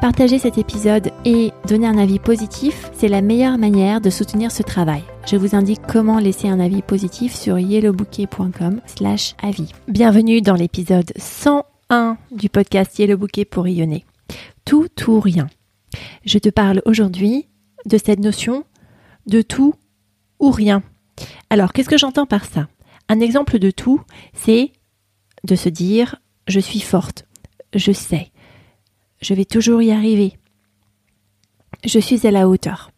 Partager cet épisode et donner un avis positif, c'est la meilleure manière de soutenir ce travail. Je vous indique comment laisser un avis positif sur yellowbouquet.com slash avis. Bienvenue dans l'épisode 101 du podcast Yellow Bouquet pour rayonner. Tout ou rien. Je te parle aujourd'hui de cette notion de tout ou rien. Alors, qu'est-ce que j'entends par ça? Un exemple de tout, c'est de se dire je suis forte, je sais, je vais toujours y arriver. Je suis à la hauteur.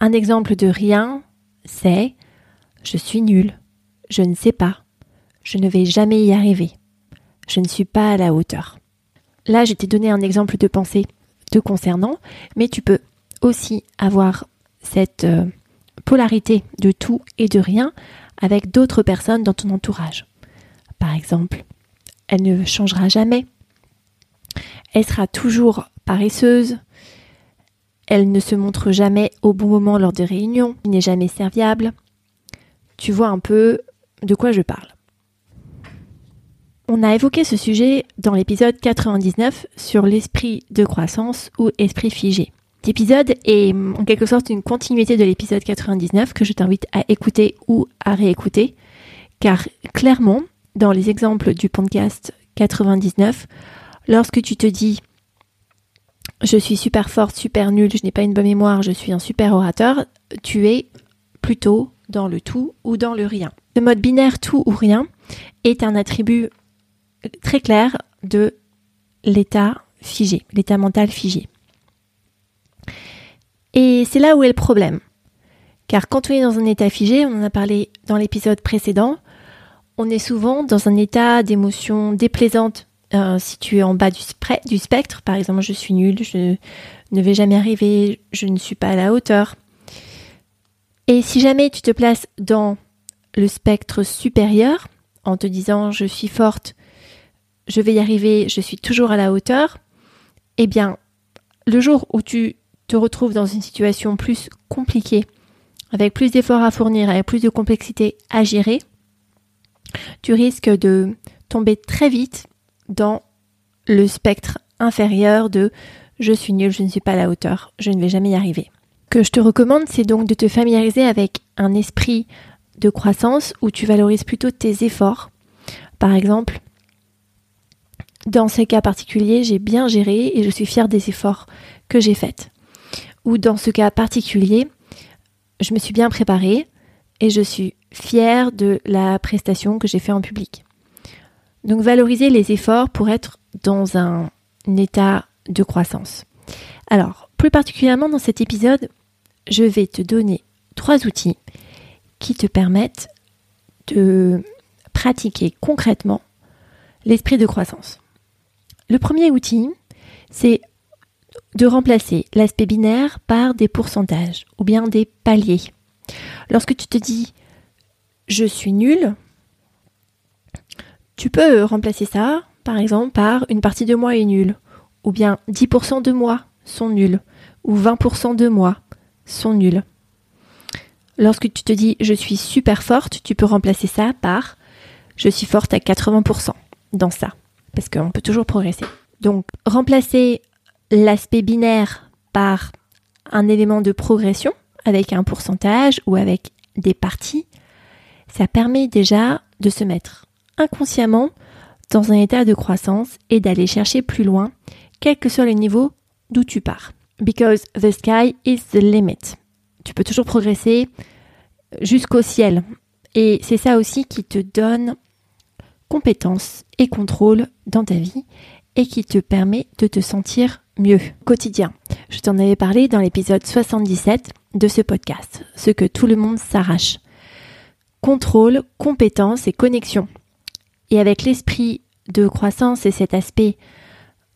Un exemple de rien, c'est je suis nul, je ne sais pas, je ne vais jamais y arriver, je ne suis pas à la hauteur. Là, je t'ai donné un exemple de pensée te concernant, mais tu peux aussi avoir cette euh, polarité de tout et de rien avec d'autres personnes dans ton entourage. Par exemple, elle ne changera jamais, elle sera toujours paresseuse. Elle ne se montre jamais au bon moment lors des réunions. N'est jamais serviable. Tu vois un peu de quoi je parle. On a évoqué ce sujet dans l'épisode 99 sur l'esprit de croissance ou esprit figé. Cet épisode est en quelque sorte une continuité de l'épisode 99 que je t'invite à écouter ou à réécouter, car clairement, dans les exemples du podcast 99, Lorsque tu te dis je suis super forte, super nulle, je n'ai pas une bonne mémoire, je suis un super orateur, tu es plutôt dans le tout ou dans le rien. Le mode binaire tout ou rien est un attribut très clair de l'état figé, l'état mental figé. Et c'est là où est le problème. Car quand on est dans un état figé, on en a parlé dans l'épisode précédent, on est souvent dans un état d'émotion déplaisante euh, si tu es en bas du, spectre, par exemple, je suis nulle, je ne vais jamais arriver, je ne suis pas à la hauteur. Et si jamais tu te places dans le spectre supérieur, en te disant je suis forte, je vais y arriver, je suis toujours à la hauteur, eh bien, le jour où tu te retrouves dans une situation plus compliquée, avec plus d'efforts à fournir, avec plus de complexité à gérer, tu risques de tomber très vite dans le spectre inférieur de je suis nul, je ne suis pas à la hauteur, je ne vais jamais y arriver. Que je te recommande, c'est donc de te familiariser avec un esprit de croissance où tu valorises plutôt tes efforts. Par exemple, dans ce cas particulier, j'ai bien géré et je suis fière des efforts que j'ai faits. Ou dans ce cas particulier, je me suis bien préparée et je suis fière de la prestation que j'ai faite en public. Donc valoriser les efforts pour être dans un, état de croissance. Alors, plus particulièrement dans cet épisode, je vais te donner trois outils qui te permettent de pratiquer concrètement l'esprit de croissance. Le premier outil, c'est de remplacer l'aspect binaire par des pourcentages ou bien des paliers. Lorsque tu te dis je suis nul, tu peux remplacer ça, par exemple, par une partie de moi est nulle, ou bien 10% de moi sont nuls, ou 20% de moi sont nuls. Lorsque tu te dis je suis super forte, tu peux remplacer ça par je suis forte à 80% dans ça, parce qu'on peut toujours progresser. Donc remplacer l'aspect binaire par un élément de progression avec un pourcentage ou avec des parties, ça permet déjà de se mettre inconsciemment dans un état de croissance et d'aller chercher plus loin, quel que soit le niveau d'où tu pars. Because the sky is the limit. Tu peux toujours progresser jusqu'au ciel. Et c'est ça aussi qui te donne compétence et contrôle dans ta vie et qui te permet de te sentir mieux quotidien. Je t'en avais parlé dans l'épisode 77 de ce podcast, ce que tout le monde s'arrache. Contrôle, compétence et connexion. Et avec l'esprit de croissance et cet aspect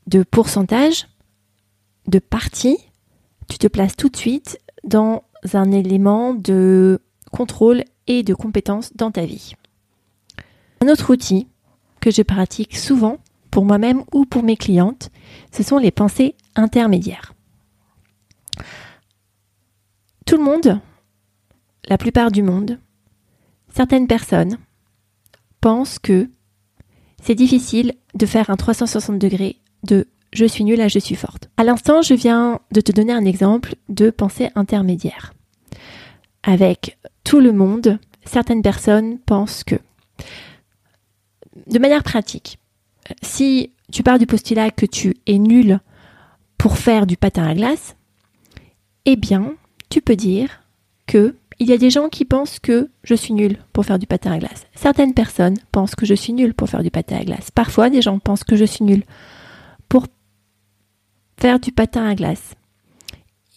de pourcentage, de partie, tu te places tout de suite dans un élément de contrôle et de compétence dans ta vie. Un autre outil que je pratique souvent pour moi-même ou pour mes clientes, ce sont les pensées intermédiaires. Tout le monde, la plupart du monde, certaines personnes pensent que c'est difficile de faire un 360 degrés de je suis nulle à je suis forte. À l'instant, je viens de te donner un exemple de pensée intermédiaire. Avec tout le monde, certaines personnes pensent que, de manière pratique, si tu pars du postulat que tu es nul pour faire du patin à glace, eh bien, tu peux dire que il y a des gens qui pensent que je suis nul pour faire du patin à glace. Certaines personnes pensent que je suis nul pour faire du patin à glace. Parfois, des gens pensent que je suis nul pour faire du patin à glace.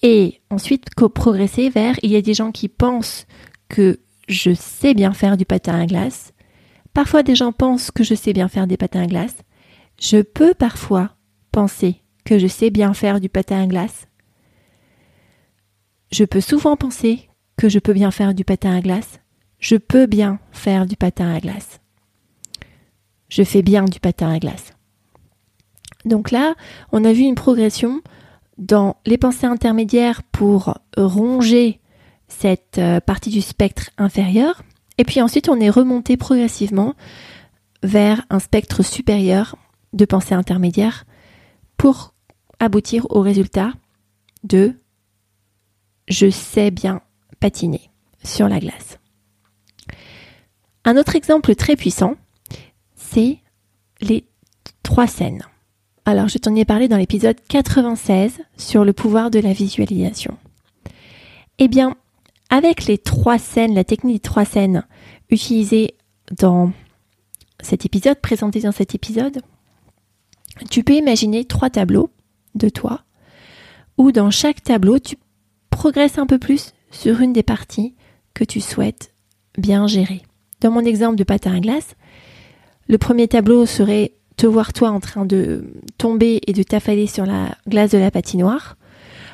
Et ensuite, progresser vers, il y a des gens qui pensent que je sais bien faire du patin à glace. Parfois, des gens pensent que je sais bien faire des patins à glace. Je peux parfois penser que je sais bien faire du patin à glace. Je peux souvent penser je peux bien faire du patin à glace. Je peux bien faire du patin à glace. Je fais bien du patin à glace. Donc là, on a vu une progression dans les pensées intermédiaires pour ronger cette euh, partie du spectre inférieur. Et puis ensuite, on est remonté progressivement vers un spectre supérieur de pensée intermédiaire pour aboutir au résultat de je sais bien patiner sur la glace. Un autre exemple très puissant, c'est les trois scènes. Alors, je t'en ai parlé dans l'épisode 96 sur le pouvoir de la visualisation. Eh bien, avec les trois scènes, la technique des trois scènes utilisée dans cet épisode, présentée dans cet épisode, tu peux imaginer trois tableaux de toi, où dans chaque tableau, tu progresses un peu plus sur une des parties que tu souhaites bien gérer. Dans mon exemple de patin à glace, le premier tableau serait te voir toi en train de tomber et de t'affaler sur la glace de la patinoire.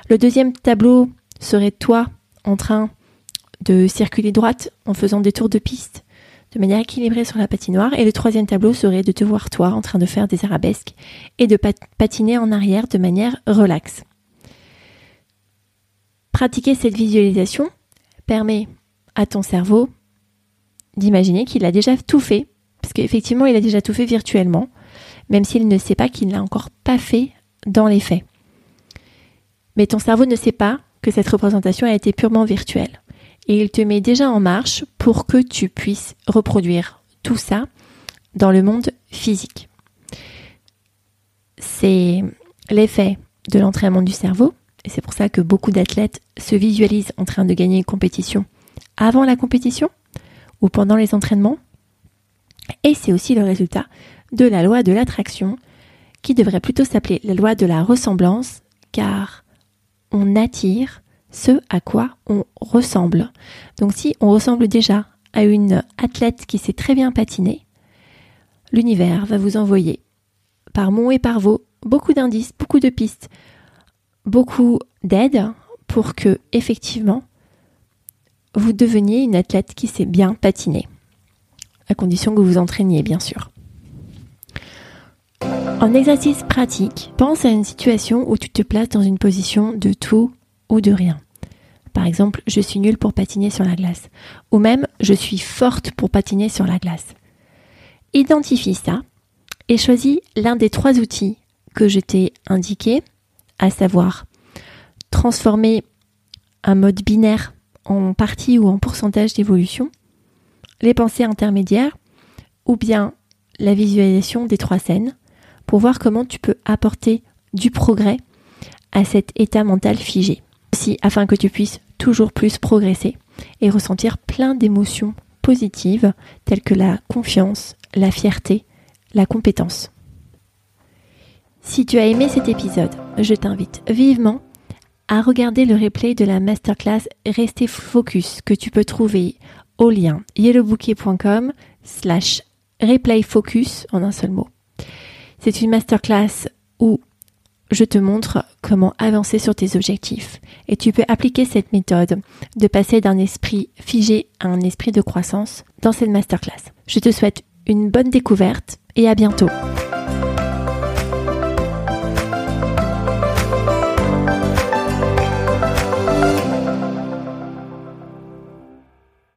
Le deuxième tableau serait toi en train de circuler droite en faisant des tours de piste de manière équilibrée sur la patinoire. Et le troisième tableau serait de te voir toi en train de faire des arabesques et de patiner en arrière de manière relaxe. Pratiquer cette visualisation permet à ton cerveau d'imaginer qu'il a déjà tout fait, parce qu'effectivement il a déjà tout fait virtuellement, même s'il ne sait pas qu'il n'a encore pas fait dans les faits. Mais ton cerveau ne sait pas que cette représentation a été purement virtuelle. Et il te met déjà en marche pour que tu puisses reproduire tout ça dans le monde physique. C'est l'effet de l'entraînement du cerveau, et c'est pour ça que beaucoup d'athlètes se visualisent en train de gagner une compétition avant la compétition ou pendant les entraînements. Et c'est aussi le résultat de la loi de l'attraction, qui devrait plutôt s'appeler la loi de la ressemblance, car on attire ce à quoi on ressemble. Donc si on ressemble déjà à une athlète qui sait très bien patiner, l'univers va vous envoyer par mon et par vos beaucoup d'indices, beaucoup de pistes, beaucoup d'aide pour que effectivement vous deveniez une athlète qui sait bien patiner. À condition que vous entraîniez bien sûr. En exercice pratique, pense à une situation où tu te places dans une position de tout ou de rien. Par exemple, je suis nulle pour patiner sur la glace. Ou même, je suis forte pour patiner sur la glace. Identifie ça et choisis l'un des trois outils que je t'ai indiqués, à savoir transformer un mode binaire en partie ou en pourcentage d'évolution, les pensées intermédiaires, ou bien la visualisation des trois scènes, pour voir comment tu peux apporter du progrès à cet état mental figé. Aussi, afin que tu puisses toujours plus progresser et ressentir plein d'émotions positives telles que la confiance, la fierté, la compétence. Si tu as aimé cet épisode, je t'invite vivement à regarder le replay de la masterclass Rester Focus que tu peux trouver au lien yellowbouquet.com slash replay focus en un seul mot. C'est une masterclass où je te montre comment avancer sur tes objectifs. Et tu peux appliquer cette méthode de passer d'un esprit figé à un esprit de croissance dans cette masterclass. Je te souhaite une bonne découverte et à bientôt.